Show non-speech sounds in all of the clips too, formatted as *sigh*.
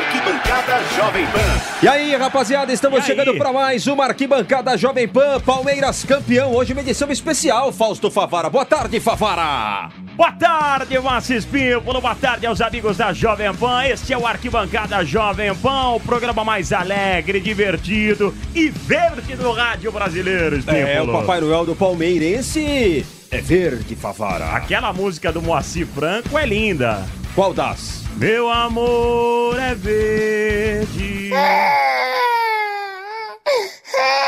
Arquibancada Jovem Pan. E aí, rapaziada, estamos E chegando para mais uma arquibancada Jovem Pan, Palmeiras campeão. Hoje uma edição especial, Fausto Favara. Boa tarde, Favara. Boa tarde, Massis Pímpolo. Boa tarde aos amigos da Jovem Pan. Este é o Arquibancada Jovem Pan, o programa mais alegre, divertido e verde do rádio brasileiro. É, o Papai Noel do Palmeirense é verde, Favara. Aquela música do Moacir Franco é linda. Qual das? Meu amor é verde.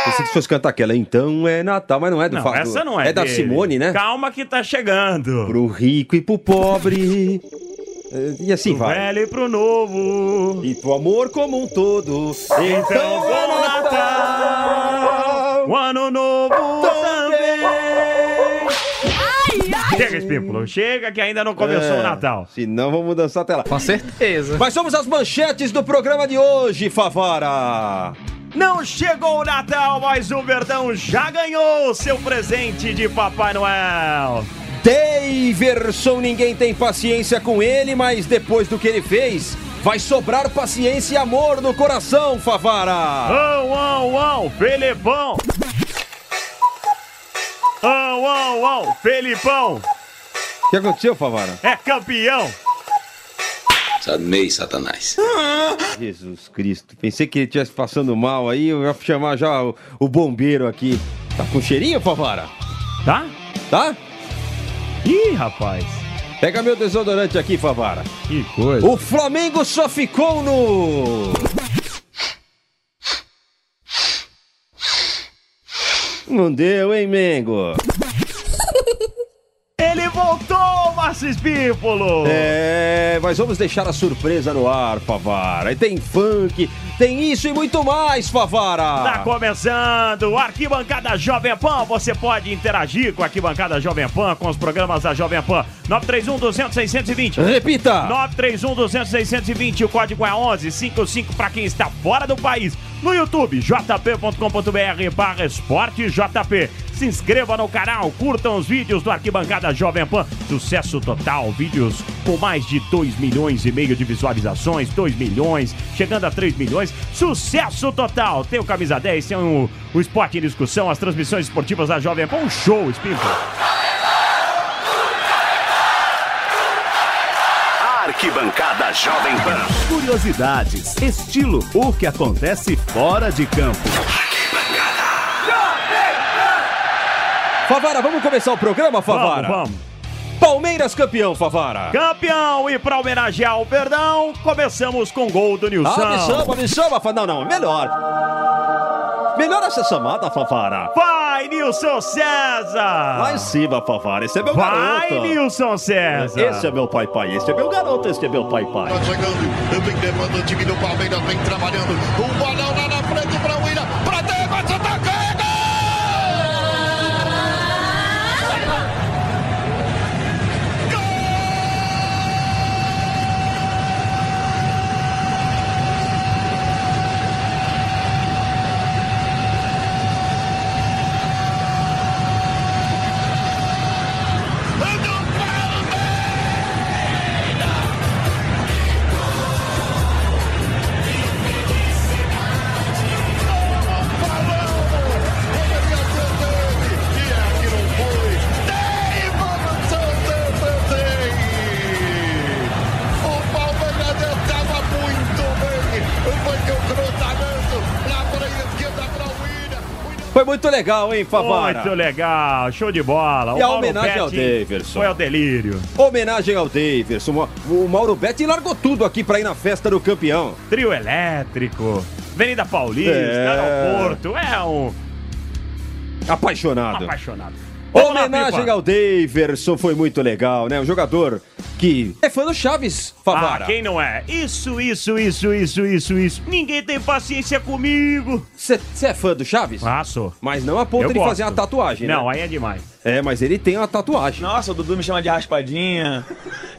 Pensei que fosse cantar aquela, então é Natal, mas não é do Não, essa não é É da dele. Simone, né? Calma que tá chegando. Pro rico e pro pobre. É, E assim Pro vai. velho e pro novo. E pro amor como um todo. Então, bom Natal, o ano novo também. Chega, Espímpolo, chega que ainda não começou É, o Natal. Senão vamos dançar até lá. Com certeza. Mas vamos às manchetes do programa de hoje, Favara. Não chegou o Natal, mas o Verdão já ganhou seu presente de Papai Noel. Daverson, ninguém tem paciência com ele, mas depois do que ele fez, vai sobrar paciência e amor no coração, Favara. Ão, ão, ão, Felipão. Ão, ão, ão, Felipão. O que aconteceu, Favara? É campeão. Amei, Satanás. Jesus Cristo, pensei que ele estivesse passando mal aí, eu ia chamar já o, o bombeiro aqui. Tá com cheirinho, Favara? Tá? Tá? Ih, rapaz. Pega meu desodorante aqui, Favara. Que coisa. O Flamengo só ficou no. Não deu, hein, Mengo? Márcio Espípolo. É, mas vamos deixar a surpresa no ar, Favara. E tem funk, tem isso e muito mais, Favara. Tá começando o Arquibancada Jovem Pan. Você pode interagir com a Arquibancada Jovem Pan, com os programas da Jovem Pan. 931 200 620. Repita. 931 200 620. O código é 1155 para quem está fora do país. No YouTube, jp.com.br barra esporte JP. Se inscreva no canal, curtam os vídeos do Arquibancada Jovem Pan. Sucesso total, vídeos com mais de 2 milhões e meio de visualizações, 2 milhões, chegando a 3 milhões. Sucesso total! Tem o Camisa 10, tem o, o Esporte em Discussão, as transmissões esportivas da Jovem Pan. Um show, Espírito. Arquibancada Jovem Pan. Curiosidades, estilo, o que acontece fora de campo. Favara, vamos começar o programa, Favara? Vamos, vamos. Palmeiras campeão, Favara. Campeão e para homenagear o Perdão, começamos com gol do Nilson. Ah, me chama, me chama. Não, não, melhor. Melhor essa chamada, Favara. Vai, Nilson César! Lá em cima, Favara. Esse é meu Vai, garoto. Nilson César! Esse é meu pai, pai. Esse é meu garoto, esse é meu pai, pai. Tá chegando, vem levando o time do Palmeiras, vem trabalhando. O bolão Foi muito legal, hein, Favara? Muito legal, show de bola. E a Mauro homenagem ao Betti Daverson. Foi ao delírio. Homenagem ao Daverson. O Mauro Betti largou tudo aqui pra ir na festa do campeão. Trio elétrico, Avenida Paulista, É. aeroporto. É um Apaixonado. apaixonado. Homenagem ao Daverson foi muito legal, né? Um jogador que é fã do Chaves, Favara. Ah, quem não é? Isso, isso, isso, isso, isso, isso. Ninguém tem paciência comigo. Você é fã do Chaves? Ah, sou. Mas não a ponto Eu de gosto. fazer uma tatuagem, Não, né? aí é demais. É, mas ele tem uma tatuagem. Nossa, o Dudu me chama de raspadinha.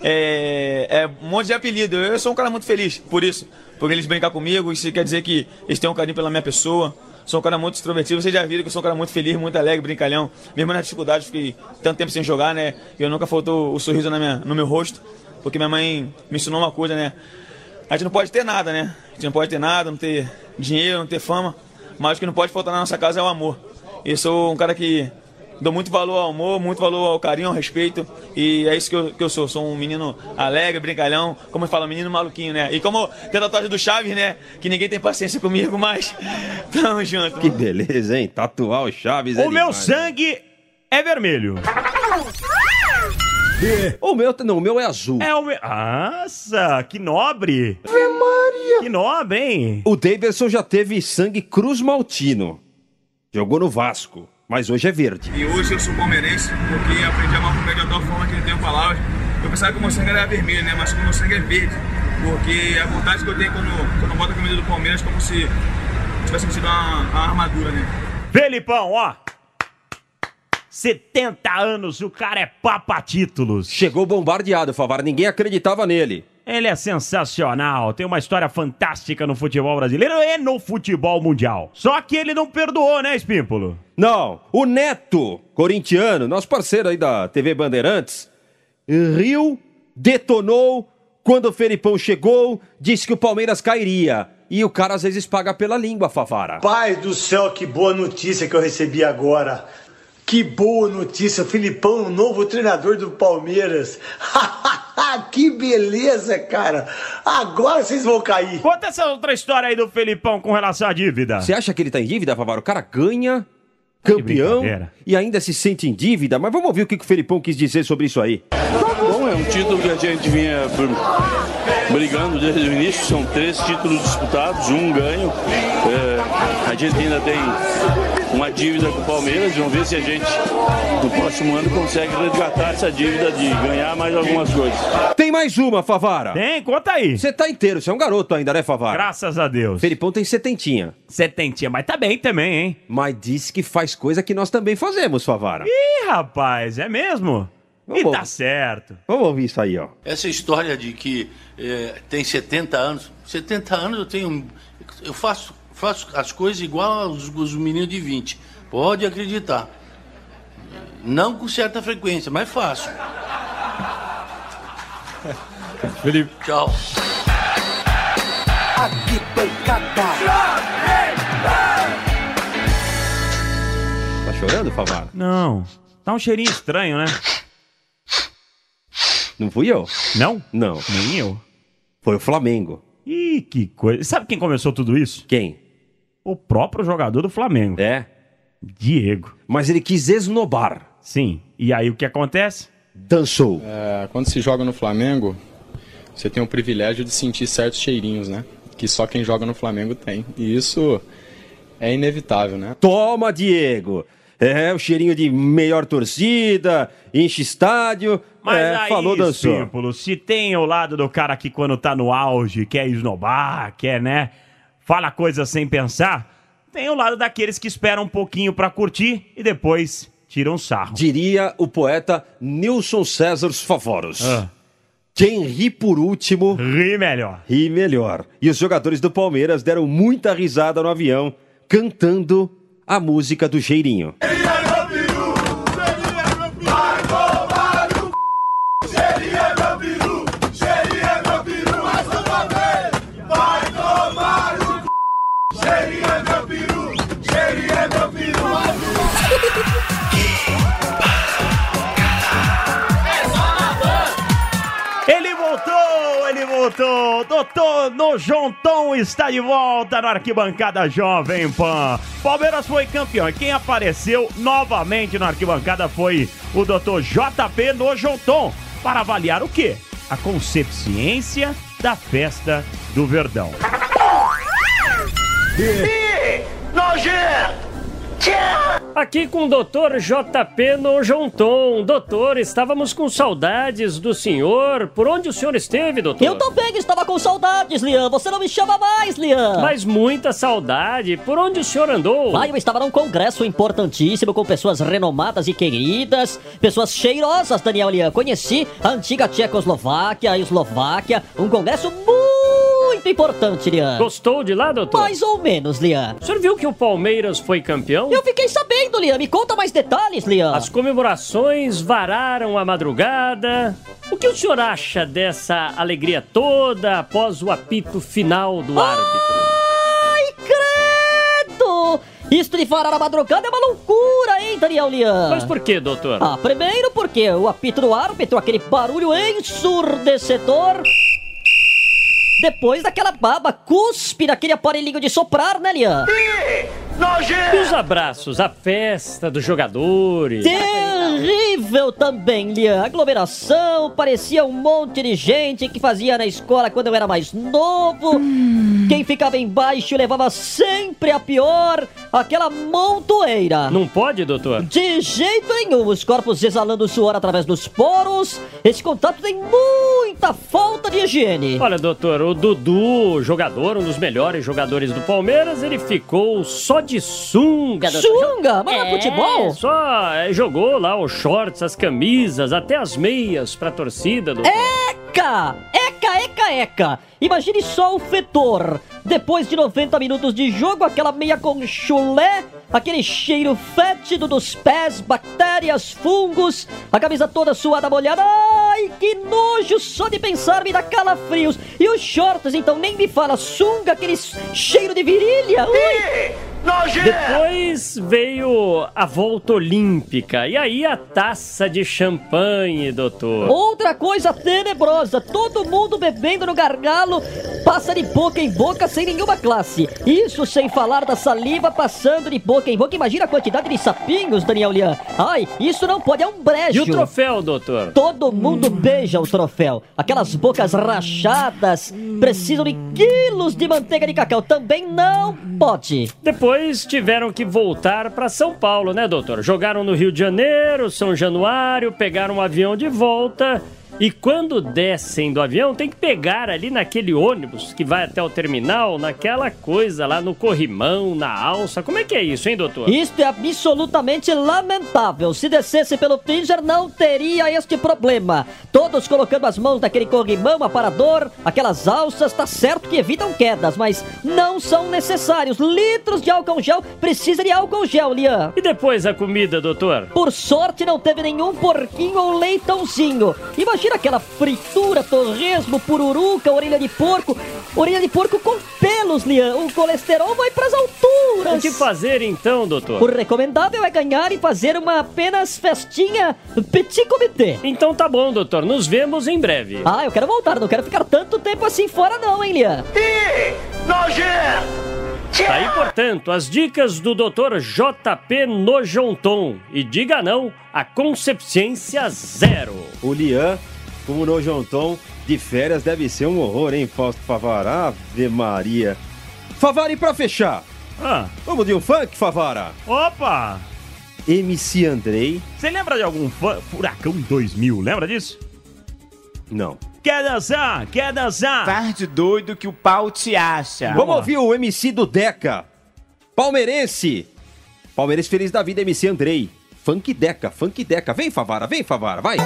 É, é um monte de apelido. Eu sou um cara muito feliz por isso. Por eles brincar comigo. Isso quer dizer que eles têm um carinho pela minha pessoa. Sou um cara muito extrovertido. Vocês já viram que eu sou um cara muito feliz, muito alegre, brincalhão. Mesmo na dificuldade, fiquei tanto tempo sem jogar, né? Eu nunca faltou o sorriso na minha, no meu rosto. Porque minha mãe me ensinou uma coisa, né? a gente não pode ter nada, né? A gente não pode ter nada, não ter dinheiro, não ter fama, mas o que não pode faltar na nossa casa é o amor. Eu sou um cara que dou muito valor ao amor, muito valor ao carinho, ao respeito, e é isso que eu, que eu sou. Sou um menino alegre, brincalhão, como fala, menino maluquinho, né? E como tem a tatuagem do Chaves, né? Que ninguém tem paciência comigo, mas *laughs* tamo junto. Que beleza, hein? Tatuar o Chaves é O meu demais. sangue é vermelho. O meu, não, o meu é azul. É o meu. Nossa, que nobre. Que nobre, hein? O Davidson já teve sangue Cruz Maltino. Jogou no Vasco, mas hoje é verde. E hoje eu sou palmeirense porque aprendi a amar o Palmeiras de tal forma que ele tem palavras. Eu pensava que o meu sangue era vermelho, né? Mas o meu sangue é verde. Porque a vontade que eu tenho quando, quando eu boto a camisa do Palmeiras é como se tivesse me uma, uma armadura, né? Felipão, ó. 70 anos, o cara é papa títulos. Chegou bombardeado, Favara. Ninguém acreditava nele. Ele é sensacional, tem uma história fantástica no futebol brasileiro e no futebol mundial. Só que ele não perdoou, né, Espímpolo? Não, o Neto, corintiano, nosso parceiro aí da TV Bandeirantes, riu, detonou quando o Felipão chegou, disse que o Palmeiras cairia. E o cara às vezes paga pela língua, Favara. Pai do céu, que boa notícia que eu recebi agora. Que boa notícia, Filipão, o novo treinador do Palmeiras. *laughs* que beleza, cara. Agora vocês vão cair. Conta essa outra história aí do Felipão com relação à dívida. Você acha que ele tá em dívida, Favara? O cara ganha, campeão, e ainda se sente em dívida. Mas vamos ouvir o que que o Felipão quis dizer sobre isso aí. Bom, é um título que a gente vinha br- brigando desde o início. São três títulos disputados, um ganho. É, a gente ainda tem uma dívida com o Palmeiras. Vamos ver se a gente, no próximo ano, consegue resgatar essa dívida de ganhar mais algumas coisas. Mais uma, Favara. Tem, conta aí. Você tá inteiro, você é um garoto ainda, né, Favara? Graças a Deus. Felipão tem setentinha. Setentinha, mas tá bem também, hein? Mas disse que faz coisa que nós também fazemos, Favara. Ih, rapaz, é mesmo? E Vamos. tá certo. Vamos ouvir isso aí, ó. Essa história de que eh, tem 70 anos, 70 anos eu tenho. Eu faço, faço as coisas igual aos, os meninos de 20. Pode acreditar. Não com certa frequência, mas faço. *laughs* Felipe. Tchau. Tá chorando, Favara? Não. Tá um cheirinho estranho, né? Não fui eu? Não? Não. Nem eu. Foi o Flamengo. Ih, que coisa. Sabe quem começou tudo isso? Quem? O próprio jogador do Flamengo. É. Diego. Mas ele quis esnobar. Sim. E aí o que acontece? Dançou. É, quando se joga no Flamengo, você tem o privilégio de sentir certos cheirinhos, né? Que só quem joga no Flamengo tem. E isso é inevitável, né? Toma, Diego. É, o cheirinho de melhor torcida, enche estádio. Mas é, aí, falou, dançou. Espímpolo, se tem o lado do cara que quando tá no auge, quer esnobar, quer, né? Fala coisa sem pensar, tem o lado daqueles que esperam um pouquinho pra curtir e depois tiram sarro. Diria o poeta Nilson César Favoros. Ah. Quem ri por último, Ri melhor. ri melhor. E os jogadores do Palmeiras deram muita risada no avião, cantando a música do cheirinho. Voltou. Doutor Nojonton está de volta na arquibancada Jovem Pan. Palmeiras foi campeão e quem apareceu novamente na arquibancada foi o doutor JP Nojonton para avaliar o quê? A concepciência da festa do Verdão. Aqui com o doutor JP Nojonton. Doutor, estávamos com saudades do senhor. Por onde o senhor esteve, doutor? Eu também estava com saudades, Lian. Você não me chama mais, Lian. Mas muita saudade. Por onde o senhor andou? Ah, eu estava num congresso importantíssimo com pessoas renomadas e queridas, pessoas cheirosas, Daniel Lian. Conheci a antiga Tchecoslováquia, a Eslováquia, um congresso muito importante, Lian. Gostou de lá, doutor? Mais ou menos, Lian. O senhor viu que o Palmeiras foi campeão? Eu fiquei sabendo, Lian. Me conta mais detalhes, Lian. As comemorações vararam a madrugada. O que o senhor acha dessa alegria toda após o apito final do árbitro? Ai, credo! Isto de varar a madrugada é uma loucura, hein, Daniel Lian? Mas por que, doutor? Ah, primeiro porque o apito do árbitro, aquele barulho ensurdecedor. Depois daquela baba cuspe naquele aparelhinho de soprar, né, Lian? E os abraços, a festa dos jogadores. Terrível também, Lian. Aglomeração, parecia um monte de gente que fazia na escola quando eu era mais novo. Quem ficava embaixo levava sempre a pior, aquela montoeira. Não pode, doutor? De jeito nenhum, os corpos exalando suor através dos poros. Esse contato tem muita falta de higiene. Olha, doutor, o Dudu, jogador, um dos melhores jogadores do Palmeiras, ele ficou só de sunga. doutor. Sunga? Mas não é futebol? Só é, jogou lá os shorts, as camisas, até as meias pra torcida, doutor. Eca! Eca, eca, eca! Imagine só o fedor. Depois de 90 minutos de jogo, aquela meia com chulé, aquele cheiro fétido dos pés, bactérias, fungos, a camisa toda suada molhada. Ai, que nojo! Só de pensar me dá calafrios. E os shorts, então, nem me fala. Sunga, aquele cheiro de virilha. Ui! Depois veio a volta olímpica e aí a taça de champanhe, doutor. Outra coisa tenebrosa, todo mundo bebendo no gargalo, passa de boca em boca sem nenhuma classe. Isso sem falar da saliva passando de boca em boca. Imagina a quantidade de sapinhos, Daniel Lian. Ai, isso não pode, é um brejo. E o troféu, doutor? Todo mundo beija o troféu. Aquelas bocas rachadas precisam de quilos de manteiga de cacau. Também não pode. Depois tiveram que voltar pra São Paulo, né, doutor? Jogaram no Rio de Janeiro, São Januário, pegaram um avião de volta. E quando descem do avião, tem que pegar ali naquele ônibus que vai até o terminal, naquela coisa lá no corrimão, na alça. Como é que é isso, hein, doutor? Isto é absolutamente lamentável. Se descesse pelo Finger, não teria este problema. Todos colocando as mãos naquele corrimão, aparador, aquelas alças, tá certo que evitam quedas, mas não são necessários. Litros de álcool gel, precisa de álcool gel, Lian. E depois a comida, doutor? Por sorte, não teve nenhum porquinho ou leitãozinho. Imagina aquela fritura, torresmo, pururuca, orelha de porco. Orelha de porco com pelos, Lian. O colesterol vai pras alturas. O que fazer então, doutor? O recomendável é ganhar e fazer uma apenas festinha petit comité. Então tá bom, doutor. Nos vemos em breve. Ah, eu quero voltar. Não quero ficar tanto tempo assim fora não, hein, Lian? Tá aí, portanto, as dicas do Dr. JP Nojonton. E diga não a Concepciência Zero. O Lian, como no Jonton, de férias deve ser um horror, hein, Fausto Favara? Ave Maria. Favara, e pra fechar? Ah. Vamos de um funk, Favara? Opa! MC Andrei. Você lembra de algum fã? Furacão 2000, lembra disso? Não. Quer dançar? Quer dançar? Faz de doido que o pau te acha. Vamos ouvir o MC do Deca. Palmeirense. Palmeirense feliz da vida, MC Andrei. Funk Deca, Funk Deca. Vem, Favara, vem, Favara, vai.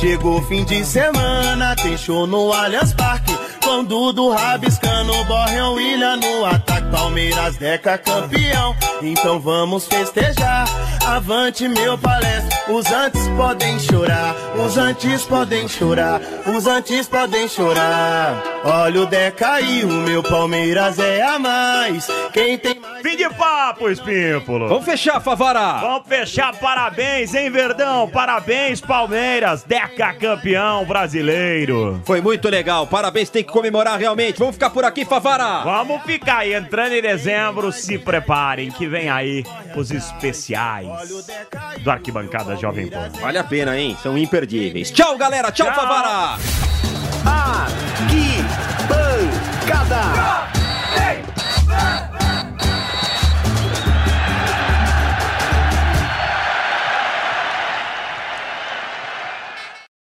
Chegou fim de semana, tem show no Allianz Parque. Com Dudu rabiscando, Borreão William no ataque. Palmeiras Deca campeão, então vamos festejar. Avante meu palestra, os antes podem chorar. Os antes podem chorar, os antes podem chorar. Olha o Deca aí, o meu Palmeiras é a mais. Quem tem mais. Fim de papo, Espímpolo. Vamos fechar, Favara. Vamos fechar, parabéns, hein, Verdão? Parabéns, Palmeiras, Deca campeão brasileiro. Foi muito legal, parabéns, tem que comemorar realmente. Vamos ficar por aqui, Favara. Vamos ficar aí, entrando em dezembro, se preparem, que vem aí os especiais do Arquibancada Jovem Pan. Vale a pena, hein? São imperdíveis. Tchau, galera. Tchau, Tchau. Favara. Arquibancada.